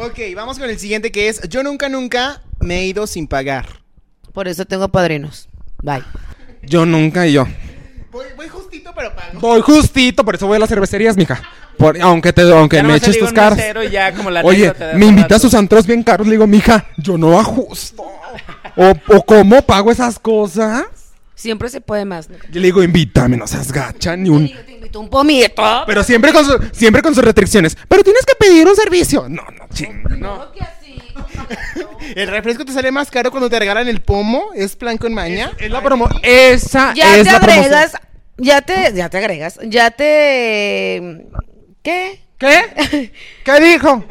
A: Ok, vamos con el siguiente que es Yo nunca, nunca me he ido sin pagar.
B: Por eso tengo padrinos. Bye.
C: yo nunca y yo.
A: Voy, voy justito, pero pago.
C: Voy justito, por eso voy a las cervecerías, mija. Por- aunque te, aunque
D: ya
C: me
D: nomás
C: eches
D: digo
C: tus
D: un
C: caras.
D: mesero y ya como la
C: Oye,
D: anécdota de
C: me
D: hace
C: invita a
D: rato.
C: sus antros bien caros. Le digo, mija, yo no ajusto. O, o cómo pago esas cosas.
B: Siempre se puede más. ¿no?
C: Yo le digo, invítame, no seas gacha, ni un.
B: te invito un pomito.
C: Pero siempre con, su- siempre con sus restricciones. Pero tienes que pedir un servicio. No, no, ching. No.
A: ¿El refresco te sale más caro cuando te regalan el pomo? ¿Es plan con maña?
C: Es la promo. Esa
B: Ya
C: es
B: te
C: la promoción.
B: agregas, ya te, ya te agregas, ya te... ¿Qué?
C: ¿Qué? ¿Qué dijo?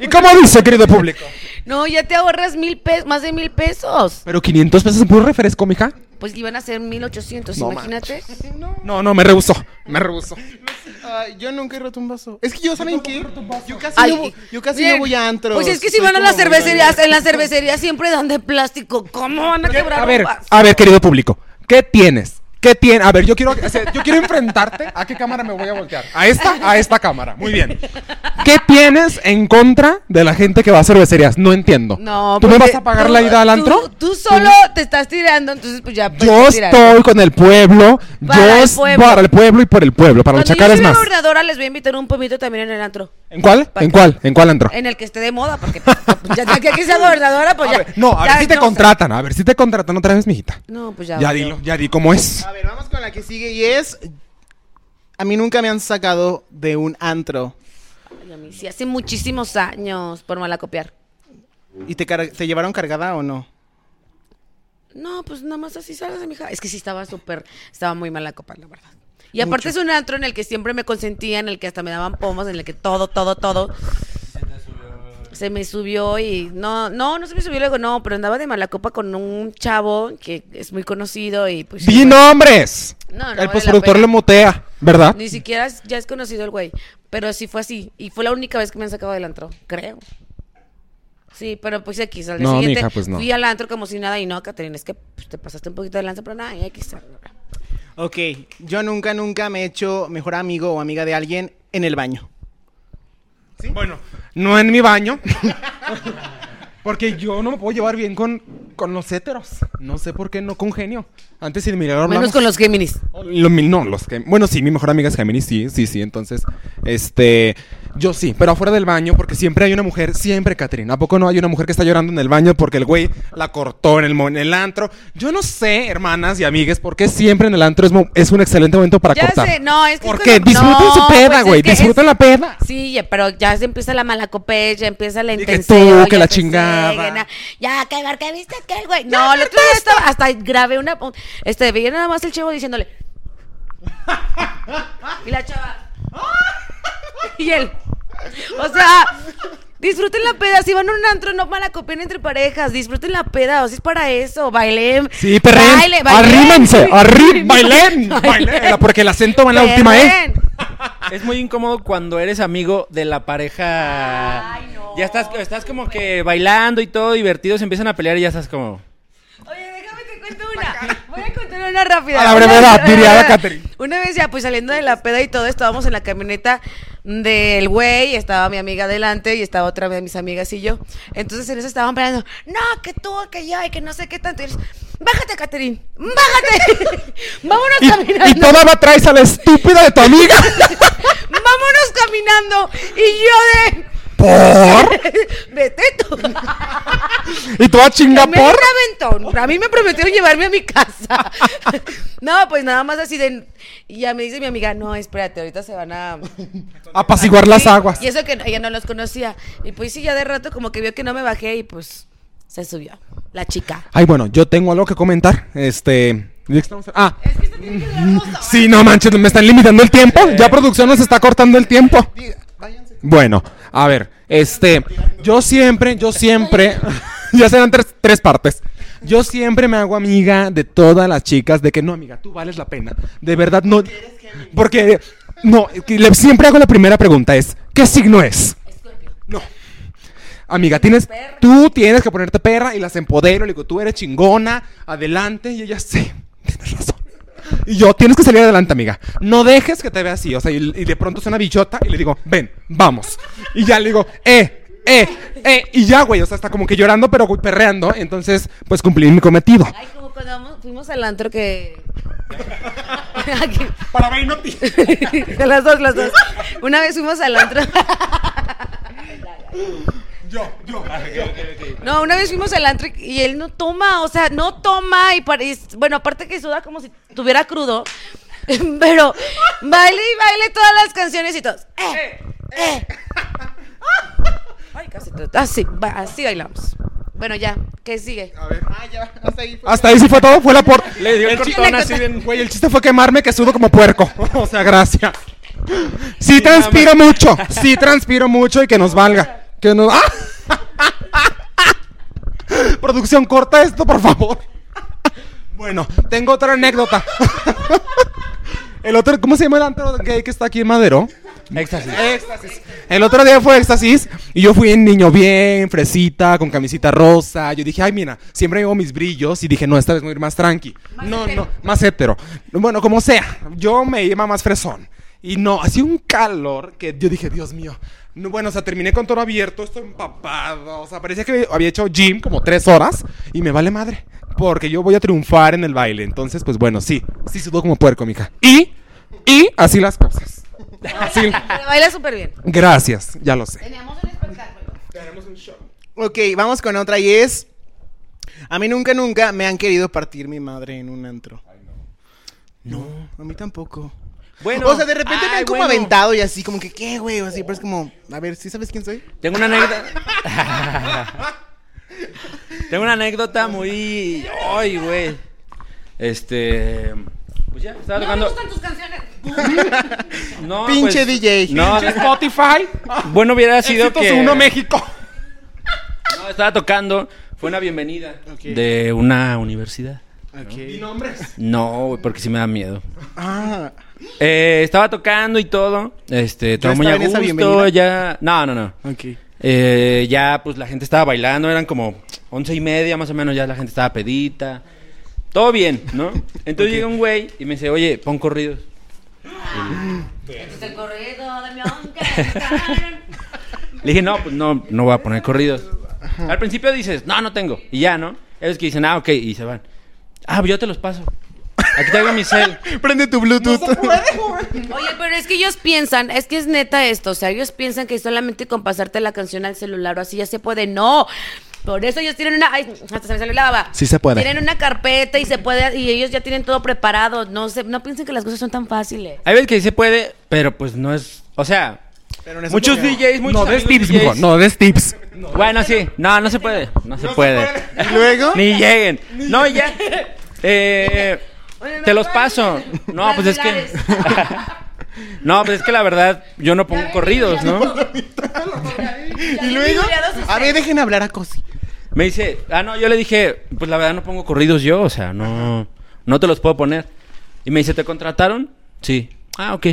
C: ¿Y cómo dice, querido público?
B: No, ya te ahorras mil pesos, más de mil pesos.
C: Pero 500 pesos en puro refresco, mija.
B: Pues iban a ser mil ochocientos,
C: No
B: imagínate.
C: No, no, me rehusó. Me rehusó.
A: Ay, yo nunca he roto un vaso. Es que yo, ¿saben qué? Yo casi,
B: Ay,
A: no, yo casi
B: bien.
A: no voy a antros.
B: Pues es que si
A: Soy
B: van a las cervecerías, en las cervecerías siempre dan de plástico. ¿Cómo van a quebrar
C: A
B: un
C: ver,
B: vaso?
C: a ver, querido público, ¿qué tienes? ¿Qué tiene? A ver, yo quiero, yo quiero enfrentarte. ¿A qué cámara me voy a voltear? ¿A esta? A esta cámara. Muy bien. ¿Qué tienes en contra de la gente que va a cervecerías? No entiendo.
B: No,
C: ¿Tú me vas a pagar
B: tú-
C: la ida al
B: tú-
C: antro?
B: Tú, solo te estás tirando, entonces pues ya.
C: Yo estoy con el pueblo.
B: Para
C: yo
B: el pueblo.
C: para el pueblo y por el pueblo. Para los
B: Cuando yo
C: chacales más.
B: gobernadora les voy a invitar un pomito también en el antro.
C: ¿En cuál? ¿En
B: que-
C: cuál? ¿En cuál antro?
B: En el que esté de moda, porque pues, ya, ya que aquí sea gobernadora, pues
C: A
B: ya.
C: ver, no, a
B: ya
C: ver si te
B: no
C: contratan. A ver si te contratan otra vez, mijita.
B: No, pues ya.
C: Ya dilo, ya di cómo es.
A: A ver, vamos con la que sigue y es... A mí nunca me han sacado de un antro.
B: Ay, a mí sí, hace muchísimos años por mala copiar.
A: ¿Y te, car- te llevaron cargada o no?
B: No, pues nada más así sales, mija. Es que sí estaba súper, estaba muy mala copa, la verdad. Y aparte es un antro en el que siempre me consentían, en el que hasta me daban pomos, en el que todo, todo, todo. Se me subió y no, no, no se me subió luego, no, pero andaba de mala copa con un chavo que es muy conocido y pues.
C: ¡Di
B: bueno,
C: nombres!
B: No, no
C: el postproductor le mutea, ¿verdad?
B: Ni siquiera es- ya es conocido el güey, pero sí fue así. Y fue la única vez que me han sacado del antro, creo. Sí, pero pues X, al día
C: No,
B: siguiente
C: mija, pues no.
B: fui al antro como si nada y no, Caterina, es que pues, te pasaste un poquito de lanza, pero nada, y X.
A: Ok, yo nunca, nunca me he hecho mejor amigo o amiga de alguien en el baño.
C: Bueno, no en mi baño. Porque yo no me puedo llevar bien con, con los héteros. No sé por qué no congenio. Antes si de milagro
B: Menos
C: hablamos.
B: con los Géminis.
C: Lo mi- no, los que. Bueno, sí, mi mejor amiga es Géminis, sí, sí, sí. Entonces, este. Yo sí, pero afuera del baño, porque siempre hay una mujer, siempre, Catherine. ¿A poco no hay una mujer que está llorando en el baño porque el güey la cortó en el, mo- en el antro? Yo no sé, hermanas y amigues, por qué siempre en el antro es, mo- es un excelente momento para
B: Ya
C: cortar.
B: sé, no, es que
C: ¿Por
B: es
C: qué?
B: cuando-
C: Disfruten
B: no,
C: su peda,
B: pues es
C: güey.
B: que
C: disfruten
B: es-
C: la peda.
B: Sí, ya, pero ya se empieza la malacopé, ya empieza la
C: Y que tú, que la chingada.
B: Ya, que ver, que viste aquel güey. No, el otro día estaba, hasta grabé una, un- este, veía nada más el chavo diciéndole. y la chava. y él. O sea, disfruten la peda. Si van a un antro, no malacopien entre parejas. Disfruten la peda. O sea, es para eso. Bailen.
C: Sí, perren.
B: Baile, bailen.
C: Arrímense, arrí, bailen, bailen. Porque el acento va en la última, ¿eh?
D: Es muy incómodo cuando eres amigo de la pareja.
B: Ay, no.
D: Ya estás, estás como que bailando y todo divertido, se empiezan a pelear y ya estás como.
B: Oye, déjame te cuento una. Una rápida.
C: A la brevedad, diría la Catherine.
B: Una vez ya, pues saliendo de la peda y todo, estábamos en la camioneta del güey, estaba mi amiga adelante y estaba otra de mis amigas y yo. Entonces en eso estaban peleando, no, que tú, que yo, y que no sé qué tanto. Y, bájate, Catherine, bájate. Vámonos
C: Y,
B: caminando.
C: y todavía traes a la estúpida de tu amiga.
B: Vámonos caminando. Y yo de.
C: ¿Por?
B: Vete tú.
C: Y tú a chinga por.
B: aventón. A mí me prometieron llevarme a mi casa. No, pues nada más así de. Y ya me dice mi amiga, no, espérate, ahorita se van a.
C: Apaciguar las aguas.
B: Y eso que ella no los conocía. Y pues sí, ya de rato como que vio que no me bajé y pues se subió. La chica.
C: Ay, bueno, yo tengo algo que comentar. Este. ¿de qué estamos- Ah. Sí, no manches, me están limitando el tiempo. Ya producción nos está cortando el tiempo.
A: Váyanse.
C: Bueno, a ver, este, yo siempre, yo siempre, ya serán tres, tres partes. Yo siempre me hago amiga de todas las chicas, de que no, amiga, tú vales la pena. De verdad, no. Porque, no, le- siempre hago la primera pregunta, es, ¿qué signo es? No. Amiga, tienes, tú tienes que ponerte perra y las empodero. Le digo, tú eres chingona, adelante. Y ella, sí. Y yo, tienes que salir adelante, amiga. No dejes que te vea así. O sea, y, y de pronto suena bichota y le digo, ven, vamos. Y ya le digo, eh, eh, eh. Y ya, güey, o sea, está como que llorando, pero perreando. Entonces, pues cumplí mi cometido.
B: Ay, como cuando vamos- fuimos al antro que. Aquí.
C: Para ver, no ti.
B: las dos, las dos. Una vez fuimos al antro.
C: Yo, yo.
B: No, una vez fuimos al antro y él no toma, o sea, no toma y bueno, aparte que suda como si tuviera crudo, pero baile y baile todas las canciones y todos. Eh, eh. Ay, casi todo. Así, va- así bailamos. Bueno, ya, ¿qué sigue?
C: A ver.
A: Ah, ya, hasta ahí. fue.
C: Hasta ahí sí fue todo, fue la por.
D: Le dio el
C: chiste-
D: cortón así bien.
C: Güey, el chiste fue quemarme que sudo como puerco. O sea, gracias. Sí transpiro mucho, sí transpiro mucho y que nos valga. Que nos... ¡Ah! Producción, corta esto, por favor. Bueno, tengo otra anécdota. El otro, ¿cómo se llama el antro gay que está aquí en Madero?
D: Éxtasis.
C: Éxtasis. El otro día fue éxtasis y yo fui un niño bien, fresita, con camisita rosa. Yo dije, ay, mira, siempre llevo mis brillos y dije, no, esta vez voy a ir más tranqui. no, no, más hétero. Bueno, como sea, yo me iba más fresón. Y no, hacía un calor que yo dije, Dios mío. No, bueno, o sea, terminé con todo abierto, estoy empapado. O sea, parecía que había hecho gym como tres horas y me vale madre. Porque yo voy a triunfar en el baile. Entonces, pues bueno, sí, sí sudo como puerco, mija. Y, y así las cosas. Así.
B: Pero baila súper bien.
C: Gracias, ya lo sé.
B: Teníamos un espectáculo.
A: Ok, vamos con otra y es. A mí nunca, nunca me han querido partir mi madre en un antro. No, a mí tampoco.
D: Bueno.
A: o sea, de repente me
D: ay,
A: han como
D: bueno.
A: aventado y así, como que, ¿qué, güey? O así, pero es como, a ver, ¿sí sabes quién soy?
D: Tengo una anécdota. Tengo una anécdota muy. Ay, güey. Este. Pues ya, estaba
B: No me
D: tocando.
B: gustan tus canciones.
D: No,
A: Pinche
D: pues,
A: DJ.
D: No,
C: Spotify.
D: bueno hubiera sido
C: Éxitos
D: que.
C: uno México.
D: No, estaba tocando. Fue una bienvenida de una universidad.
A: Ok.
C: nombres?
D: No, güey, porque sí me da miedo.
A: Ah,
D: Eh, estaba tocando y todo. Este, todo muy a gusto. Ya. No, no, no.
A: ok.
D: Eh, ya, pues la gente estaba bailando, eran como once y media más o menos, ya la gente estaba pedita. Todo bien, ¿no? Entonces llega un güey y me dice, oye, pon corridos.
B: Este es el corrido de mi.
D: Le dije, no, pues no, no voy a poner corridos. Al principio dices, no, no tengo. Y ya, ¿no? Es que dicen, ah, ok, y se van. Ah, pues yo te los paso. Aquí traigo mi cel.
A: Prende tu Bluetooth.
B: Oye, pero es que ellos piensan, es que es neta esto, o sea, ellos piensan que solamente con pasarte la canción al celular o así ya se puede. No. Por eso ellos tienen una. Ay, hasta se me salió la baba.
C: Sí se puede.
B: Tienen una carpeta y se puede. Y ellos ya tienen todo preparado. No se, no piensen que las cosas son tan fáciles.
D: Hay veces que sí se puede, pero pues no es. O sea,
A: Pero no es
D: muchos. DJs, muchos
C: No des tips,
D: DJs.
C: mijo, no des tips.
D: Bueno, sí. No, no se puede. No se puede.
A: ¿Y luego?
D: Ni lleguen. No, ya. Eh,
B: Oye,
D: te
B: ¿me
D: los paso. No, pues es que. No, pues es que la verdad, yo no pongo corridos, ¿no?
A: ¿Y luego? A ver, dejen hablar a Cosi.
D: Me dice, ah, no, yo le dije, pues la verdad no pongo corridos yo, o sea, no, no te los puedo poner. Y me dice, ¿te contrataron? Sí. Ah, ok.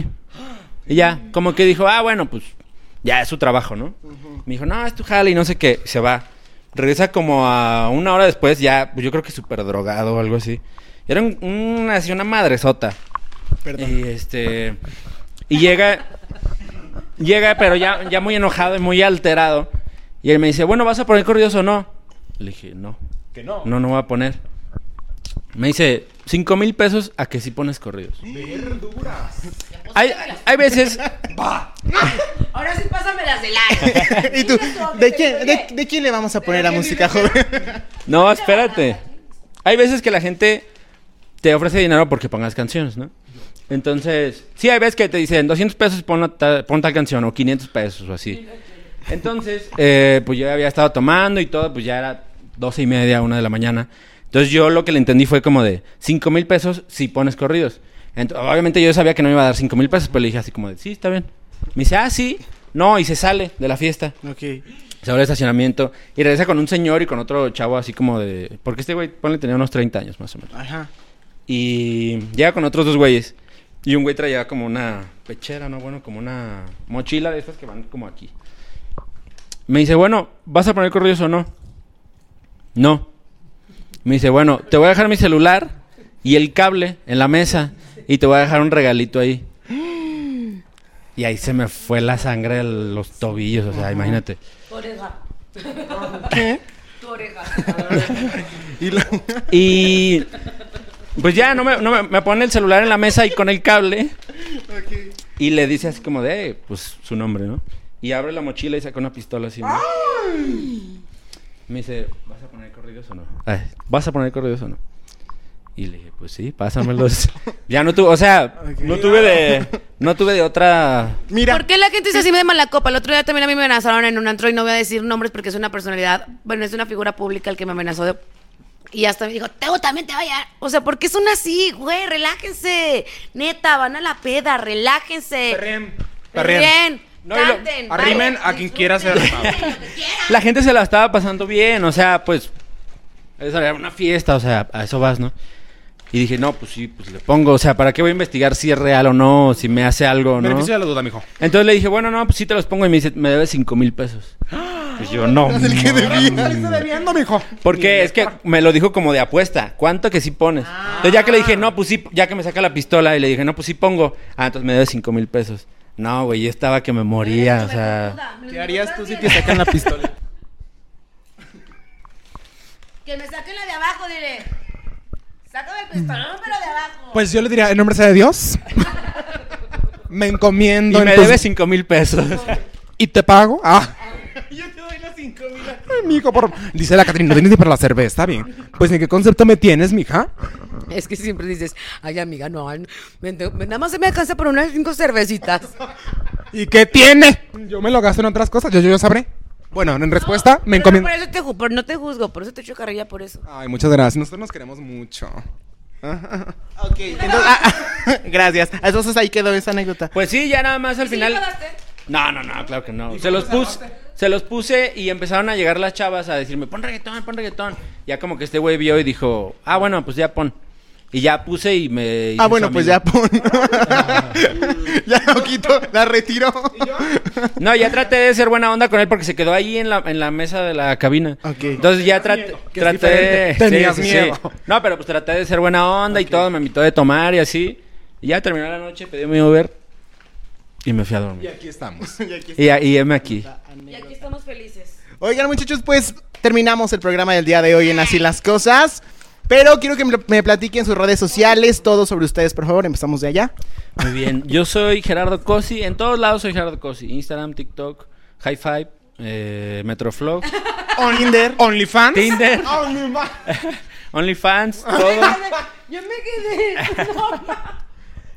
D: Y ya, como que dijo, ah, bueno, pues ya es su trabajo, ¿no? Me dijo, no, es tu jale y no sé qué, se va. Regresa como a una hora después, ya, pues yo creo que súper drogado o algo así. Era un- una, así una madresota.
A: Perdón.
D: Y este. Y llega. Llega, pero ya, ya muy enojado y muy alterado. Y él me dice, bueno, ¿vas a poner corridos o no? Le dije, no.
C: Que no.
D: No, no voy a poner. Me dice, cinco mil pesos a que si pones corridos. Hay, hay veces,
B: Ahora sí pásame las del aire.
A: ¿Y tú? ¿De quién, de, de quién le vamos a poner la música, joven?
D: no, espérate. Hay veces que la gente te ofrece dinero porque pongas canciones, ¿no? Entonces, sí, hay veces que te dicen 200 pesos pon, ta- pon tal canción o 500 pesos o así. Entonces, eh, pues yo había estado tomando y todo, pues ya era doce y media, una de la mañana. Entonces yo lo que le entendí fue como de 5 mil pesos si pones corridos. Ent- obviamente yo sabía que no me iba a dar 5 mil pesos, pero le dije así como de, sí, está bien. Me dice, ah, sí. No, y se sale de la fiesta.
A: Ok.
D: Se va al estacionamiento y regresa con un señor y con otro chavo así como de... Porque este güey, ponle, tenía unos 30 años más o menos.
A: Ajá.
D: Y llega con otros dos güeyes. Y un güey traía como una pechera, ¿no? Bueno, como una mochila de estas que van como aquí. Me dice, bueno, ¿vas a poner corridos o no? No. Me dice, bueno, te voy a dejar mi celular y el cable en la mesa y te voy a dejar un regalito ahí. Y ahí se me fue la sangre de los tobillos, o sea, imagínate.
B: Tu oreja.
A: ¿Qué?
B: Tu oreja.
A: Y lo-
D: Y pues ya no me, no me, me pone el celular en la mesa y con el cable. Y le dice así como de, eh, pues su nombre, ¿no? Y abre la mochila y saca una pistola así. ¿no? Me dice, ¿vas a poner corridos o no? Ay, ¿Vas a poner corridos o no? Y le dije, pues sí, pásamelos. ya no tuve, o sea, no tuve de, no tuve de otra.
A: Mira.
B: ¿Por qué la gente es así de mala copa? El otro día también a mí me amenazaron en un antro y no voy a decir nombres porque es una personalidad, bueno, es una figura pública el que me amenazó de- y hasta me dijo, Teo también te vaya. O sea, ¿por qué son así, güey? Relájense. Neta, van a la peda, relájense.
C: Perreen.
B: Perreen.
D: No, y lo-
B: Canten.
C: Arrimen a quien quiera
B: quieran.
D: La gente se la estaba pasando bien, o sea, pues. Esa era una fiesta, o sea, a eso vas, ¿no? Y dije, no, pues sí, pues le pongo, o sea, ¿para qué voy a investigar si es real o no, si me hace algo o no?
C: Beneficio de la duda, mijo.
D: Entonces le dije, bueno, no, pues sí te los pongo y me dice, me debes cinco mil pesos. Pues yo, no.
A: Es el que debía.
C: Debiendo, mijo.
D: Porque es que me lo dijo como de apuesta. ¿Cuánto que sí pones? Entonces ya que le dije, no, pues sí, ya que me saca la pistola y le dije, no, pues sí pongo. Ah, entonces me debes cinco mil pesos. No, güey, yo estaba que me moría, o sea.
A: ¿Qué harías tú si te sacan la pistola?
B: Que me saquen la de abajo, dile. Sácame el pistolón, pero de abajo.
C: Pues yo le diría, en nombre sea de Dios. Me
D: Y
C: encomiendo
D: me
C: en tus-
D: debes cinco mil pesos.
C: ¿Y te pago? Ah. Yo te doy los cinco mil. Ay, mijo, por... Dice la Catrina, no tienes ni para la cerveza, está bien. Pues, ¿en qué concepto me tienes, mija?
B: Es que siempre dices, ay amiga, no, ay, me- me- nada más se me alcanza por unas cinco cervecitas.
C: ¿Y qué tiene? Yo me lo gasto en otras cosas, yo, yo, yo sabré. Bueno, en respuesta, me
B: Pero
C: encomiendo.
B: Por eso te, ju- por- no te juzgo, por eso te echo carrilla por eso.
C: Ay, muchas gracias. Nosotros nos queremos mucho.
A: Ok, entonces, ah, ah, gracias. Entonces ahí quedó esa anécdota.
D: Pues sí, ya nada más al
B: ¿Sí
D: final. No, no, no, claro que no. Se los puse, se los puse y empezaron a llegar las chavas a decirme, pon reggaetón, pon reggaetón. Ya como que este güey vio y dijo, ah, bueno, pues ya pon. Y ya puse y me.
A: Ah, bueno, pues ya pon. ya lo quito, la retiro.
D: No, ya traté de ser buena onda con él porque se quedó ahí en la, en la mesa de la cabina.
A: Ok.
D: Entonces ya traté. traté.
C: Tenías miedo.
D: No, pero pues traté de ser buena onda y todo. Me invitó de tomar y así. Y ya terminó la noche, pedí mi Uber y me fui a
C: Y
D: dormir.
C: aquí estamos.
A: Y aquí
D: Y, y heme aquí.
B: Y aquí estamos felices.
A: Oigan, muchachos, pues terminamos el programa del día de hoy en Así las Cosas. Pero quiero que me, platiquen sus redes sociales, todo sobre ustedes, por favor. Empezamos de allá.
D: Muy bien. Yo soy Gerardo Cosi. En todos lados soy Gerardo Cosi. Instagram, TikTok, High Five, eh, Metroflog,
A: Tinder.
C: OnlyFans.
D: Tinder, OnlyFans, todo.
B: Yo me quedé.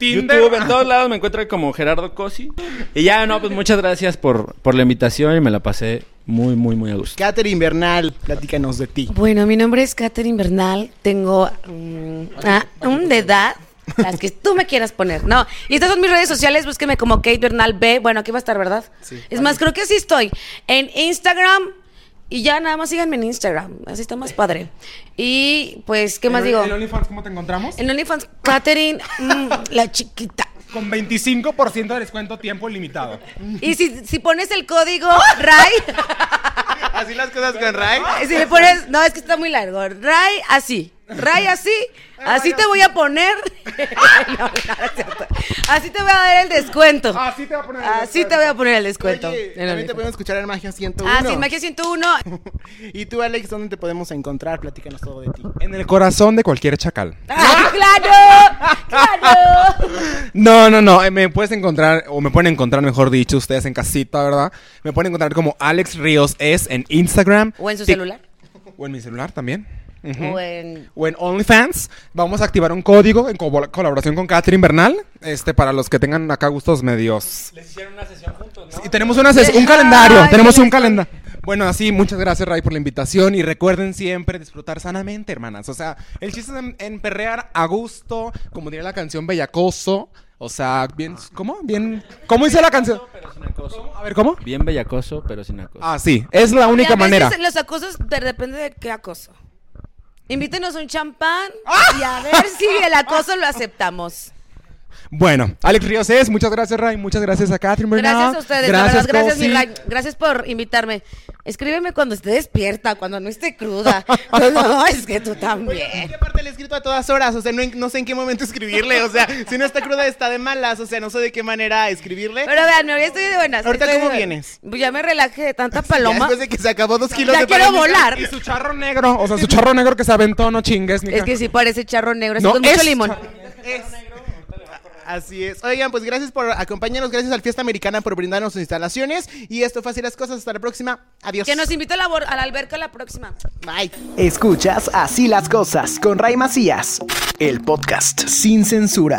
C: Tinder.
D: YouTube, en todos lados me encuentro como Gerardo Cosi. Y ya, no, pues muchas gracias por, por la invitación y me la pasé muy, muy, muy a gusto.
A: Catherine Bernal, platícanos de ti.
B: Bueno, mi nombre es Katherine Bernal. Tengo mm, ah, un de edad. Las que tú me quieras poner. No. Y estas son mis redes sociales. Búsqueme como Kate Bernal B. Bueno, aquí va a estar, ¿verdad?
A: Sí.
B: Es más, creo que así estoy. En Instagram. Y ya nada más síganme en Instagram. Así está más padre. Y pues, ¿qué más
C: ¿En-
B: digo?
C: ¿En OnlyFans cómo te encontramos?
B: En OnlyFans, Katherine, mm, la chiquita.
C: Con 25% de descuento tiempo limitado.
B: Y si, si pones el código RAI,
A: Así las cosas con Ray.
B: si le pones, no, es que está muy largo, RAI, así, Ray, así, así te voy a poner. No, no. Así te voy a dar el descuento.
A: Así te voy a poner el
B: Así
A: descuento.
B: te voy a poner el descuento.
A: Oye,
B: el
A: también te podemos escuchar en Magia 101.
B: Ah, sí, Magia 101.
A: Y tú, Alex, ¿dónde te podemos encontrar? Platícanos todo de ti.
C: En el corazón de cualquier chacal.
B: ¡Ah, claro! ¡Claro!
C: No, no, no. eh, Me puedes encontrar, o me pueden encontrar, mejor dicho, ustedes en casita, ¿verdad? Me pueden encontrar como Alex Ríos es en Instagram.
B: O en su celular.
C: O en mi celular también.
B: O en.
C: O en OnlyFans. Vamos a activar un código en co- colaboración con Catherine Bernal. Este, para los que tengan acá gustos medios.
D: Les hicieron una sesión juntos, ¿no?
C: Y tenemos una ses- un calendario.
B: Ay,
C: tenemos un calendario. Bueno, así, muchas gracias, Ray, por la invitación. Y recuerden siempre disfrutar sanamente, hermanas. O sea, el chiste es en, en perrear a gusto, como diría la canción Bellacoso. O sea, bien. ¿Cómo? Bien. ¿Cómo dice la canción?
D: Pero sin acoso.
C: A ver, ¿cómo?
D: Bien bellacoso, pero sin acoso.
C: Ah, sí. Es la
B: Y
C: única
B: a veces
C: manera.
B: Los acosos de- depende de qué acoso. Invítenos un champán
C: ¡Ah!
B: y a ver si el acoso lo aceptamos.
C: Bueno, Alex Ríos es. Muchas gracias, Ray. Muchas gracias a Catherine Bernal.
B: Gracias a ustedes, la verdad, gracias,
C: Cosi.
B: mi Ray. Gracias por invitarme. Escríbeme cuando esté despierta, cuando no esté cruda. No, no, es que tú también.
A: aparte le he escrito a todas horas, o sea, no, no sé en qué momento escribirle, o sea, si no está cruda está de malas, o sea, no sé de qué manera escribirle.
B: Pero vean, ahorita estoy de buenas.
A: Ahorita,
B: estoy
A: ¿cómo vienes?
B: Ya me relajé de tanta
A: Ya
B: paloma.
A: después de que se acabó dos kilos
B: Ya
A: de
B: quiero volar.
C: Y su charro negro. O sea, su charro negro que se aventó, no chingues, mija.
B: Es que sí parece charro negro, así
C: No,
B: con mucho
C: es
B: limón.
C: charro
A: Es- Así es. Oigan, pues gracias por acompañarnos, gracias al Fiesta Americana por brindarnos sus instalaciones. Y esto fue así las cosas. Hasta la próxima. Adiós.
B: Que nos invita a la, a la alberca la próxima.
A: Bye.
E: Escuchas Así las cosas con Ray Macías, el podcast sin censura.